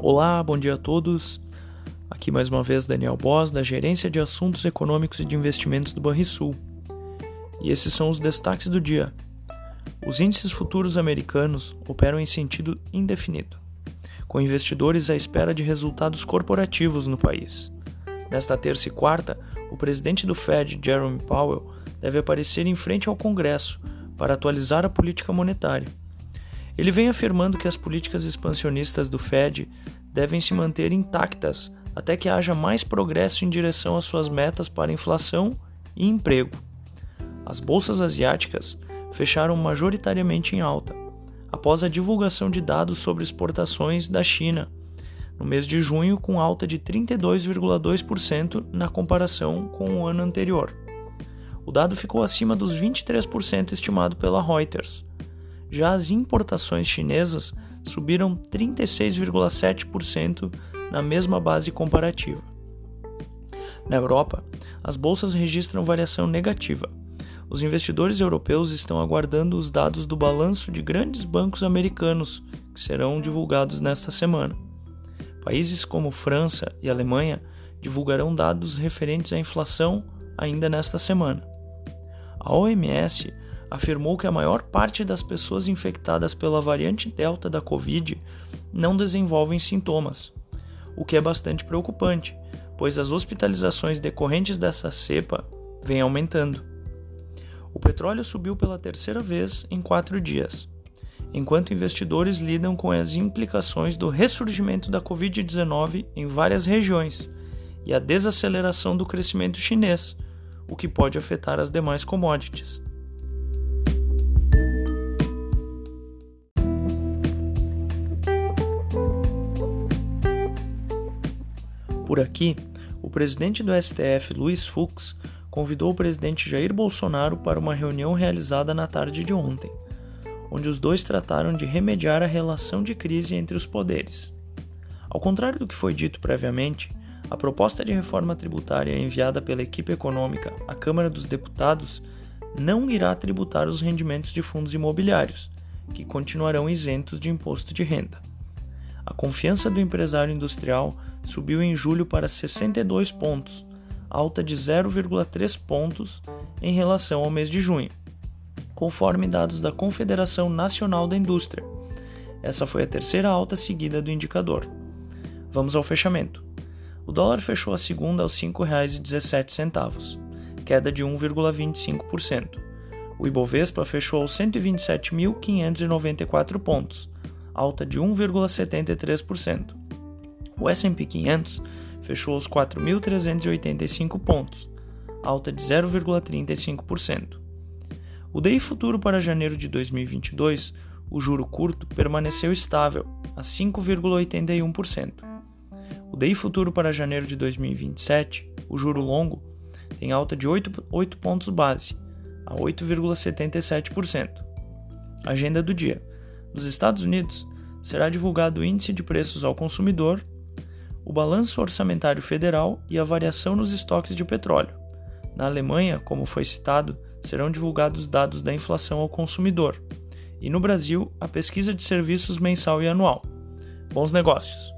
Olá, bom dia a todos. Aqui mais uma vez Daniel Boss, da Gerência de Assuntos Econômicos e de Investimentos do Banrisul. E esses são os destaques do dia. Os índices futuros americanos operam em sentido indefinido, com investidores à espera de resultados corporativos no país. Nesta terça e quarta, o presidente do Fed, Jerome Powell, deve aparecer em frente ao Congresso para atualizar a política monetária. Ele vem afirmando que as políticas expansionistas do Fed devem se manter intactas até que haja mais progresso em direção às suas metas para inflação e emprego. As bolsas asiáticas fecharam majoritariamente em alta, após a divulgação de dados sobre exportações da China, no mês de junho, com alta de 32,2% na comparação com o ano anterior. O dado ficou acima dos 23% estimado pela Reuters. Já as importações chinesas subiram 36,7% na mesma base comparativa. Na Europa, as bolsas registram variação negativa. Os investidores europeus estão aguardando os dados do balanço de grandes bancos americanos, que serão divulgados nesta semana. Países como França e Alemanha divulgarão dados referentes à inflação ainda nesta semana. A OMS afirmou que a maior parte das pessoas infectadas pela variante Delta da Covid não desenvolvem sintomas, o que é bastante preocupante, pois as hospitalizações decorrentes dessa cepa vêm aumentando. O petróleo subiu pela terceira vez em quatro dias, enquanto investidores lidam com as implicações do ressurgimento da Covid-19 em várias regiões e a desaceleração do crescimento chinês, o que pode afetar as demais commodities. Por aqui, o presidente do STF, Luiz Fux, convidou o presidente Jair Bolsonaro para uma reunião realizada na tarde de ontem, onde os dois trataram de remediar a relação de crise entre os poderes. Ao contrário do que foi dito previamente, a proposta de reforma tributária enviada pela equipe econômica à Câmara dos Deputados não irá tributar os rendimentos de fundos imobiliários, que continuarão isentos de imposto de renda. A confiança do empresário industrial subiu em julho para 62 pontos, alta de 0,3 pontos em relação ao mês de junho, conforme dados da Confederação Nacional da Indústria. Essa foi a terceira alta seguida do indicador. Vamos ao fechamento. O dólar fechou a segunda aos R$ 5,17, queda de 1,25%. O Ibovespa fechou aos 127.594 pontos, alta de 1,73%. O S&P 500 fechou aos 4.385 pontos, alta de 0,35%. O DI futuro para janeiro de 2022, o juro curto, permaneceu estável a 5,81%. O DI futuro para janeiro de 2027, o juro longo, tem alta de 8, 8 pontos base, a 8,77%. Agenda do dia. Nos Estados Unidos, será divulgado o Índice de Preços ao Consumidor, o Balanço Orçamentário Federal e a variação nos estoques de petróleo. Na Alemanha, como foi citado, serão divulgados dados da inflação ao consumidor. E no Brasil, a pesquisa de serviços mensal e anual. Bons negócios!